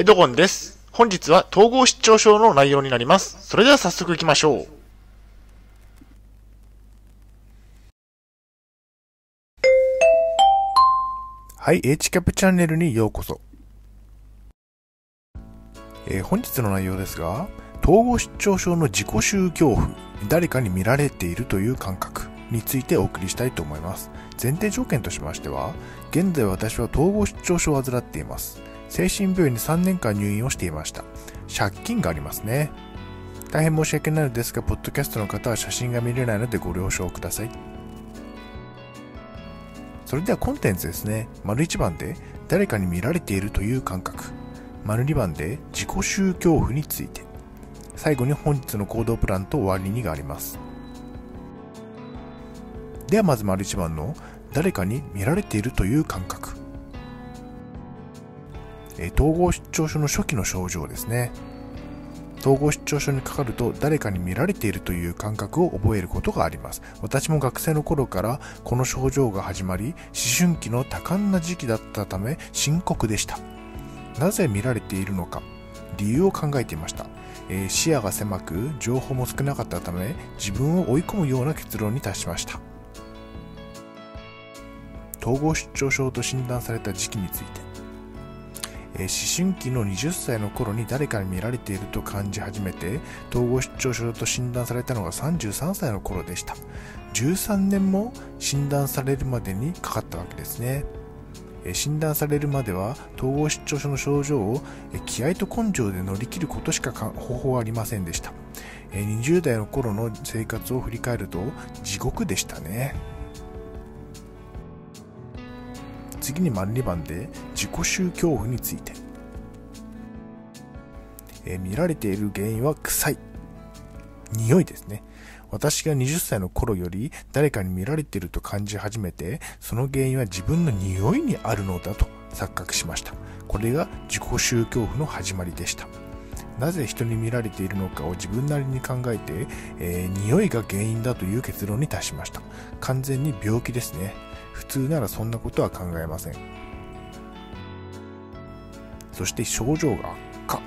エドゴンです。本日は統合失調症の内容になります。それでは早速行きましょう。はい、H キャップチャンネルにようこそ。えー本日の内容ですが、統合失調症の自己宗恐怖、誰かに見られているという感覚についてお送りしたいと思います。前提条件としましては、現在私は統合失調症を患っています。精神病院に3年間入院をしていました。借金がありますね。大変申し訳ないのですが、ポッドキャストの方は写真が見れないのでご了承ください。それではコンテンツですね。丸1番で誰かに見られているという感覚。丸2番で自己宗恐怖について。最後に本日の行動プランと終わりにがあります。ではまず丸1番の誰かに見られているという感覚。統合失調症の初期の症状ですね。統合失調症にかかると誰かに見られているという感覚を覚えることがあります。私も学生の頃からこの症状が始まり、思春期の多感な時期だったため深刻でした。なぜ見られているのか、理由を考えていました。えー視野が狭く、情報も少なかったため、自分を追い込むような結論に達しました。統合失調症と診断された時期について。えー思春期の20歳の頃に誰かに見られていると感じ始めて統合失調症と診断されたのが33歳の頃でした。13年も診断されるまでにかかったわけですね。診断されるまでは統合失調症の症状を気合と根性で乗り切ることしか方法はありませんでした。20代の頃の生活を振り返ると地獄でしたね。次に丸2番で自己宗恐怖について、え見られている原因は臭い。匂いですね。私が20歳の頃より誰かに見られていると感じ始めてその原因は自分の匂いにあるのだと錯覚しました。これが自己宗恐怖の始まりでした。なぜ人に見られているのかを自分なりに考えて、えー匂いが原因だという結論に達しました。完全に病気ですね。普通ならそんなことは考えません。そして症状が悪化。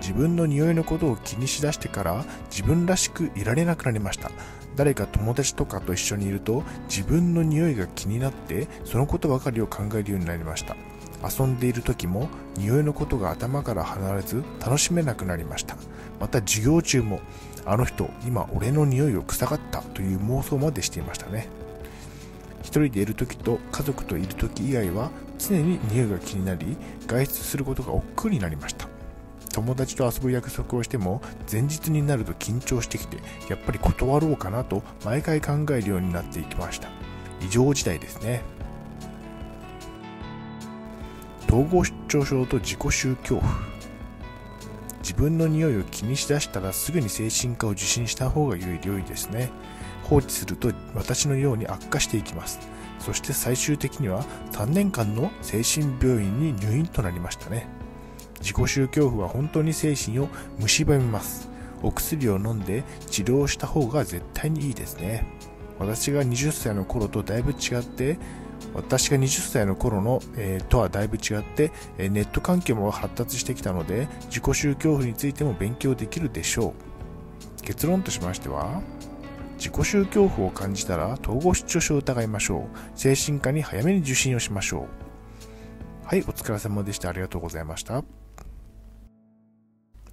自分の匂いのことを気にしだしてから自分らしくいられなくなりました。誰か友達とかと一緒にいると自分の匂いが気になってそのことばかりを考えるようになりました。遊んでいる時も匂いのことが頭から離れず楽しめなくなりました。また授業中もあの人今俺の匂いを臭がったという妄想までしていましたね。一人でいる時と家族といる時以外は常に匂いが気になり外出することが億劫になりました。友達と遊ぶ約束をしても前日になると緊張してきてやっぱり断ろうかなと毎回考えるようになっていきました。異常事態ですね。統合失調症と自己宗恐怖自分の匂いを気にしだしたらすぐに精神科を受診した方が良い良いですね。放置すると私のように悪化していきます。そして最終的には3年間の精神病院に入院となりましたね。自己宗恐怖は本当に精神を蝕みます。お薬を飲んで治療した方が絶対にいいですね。私が20歳の頃とだいぶ違って私が20歳の頃の、えーとはだいぶ違って、えネット環境も発達してきたので自己宗恐怖についても勉強できるでしょう。結論としましては自己宗恐怖を感じたら統合失調症を疑いましょう。精神科に早めに受診をしましょう。はいお疲れ様でした。ありがとうございました。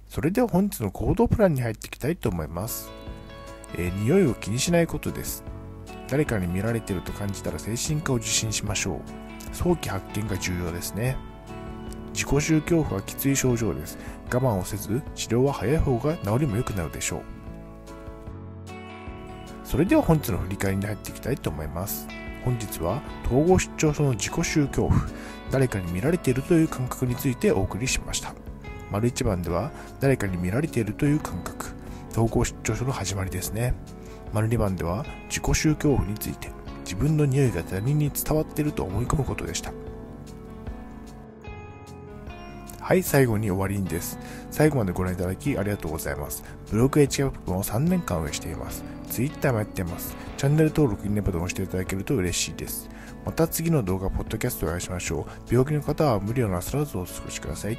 それでは本日の行動プランに入っていきたいと思います、えー匂いを気にしないことです。誰かに見られていると感じたら精神科を受診しましょう。早期発見が重要ですね。自己宗恐怖はきつい症状です。我慢をせず治療は早い方が治りも良くなるでしょう。それでは本日の振り返りに入っていきたいと思います。本日は統合失調症の自己宗恐怖誰かに見られているという感覚についてお送りしました。丸一番では誰かに見られているという感覚統合失調症の始まりですね。丸2番では自己宗恐怖について自分の匂いが他人に伝わっていると思い込むことでした。はい、最後に終わりにです。最後までご覧いただきありがとうございます。ブログ h キャップを3年間運営しています。Twitter もやっています。チャンネル登録、いいねボタンを押していただけると嬉しいです。また次の動画、ポッドキャストでお会いしましょう。病気の方は無理をなさらずお過ごしください。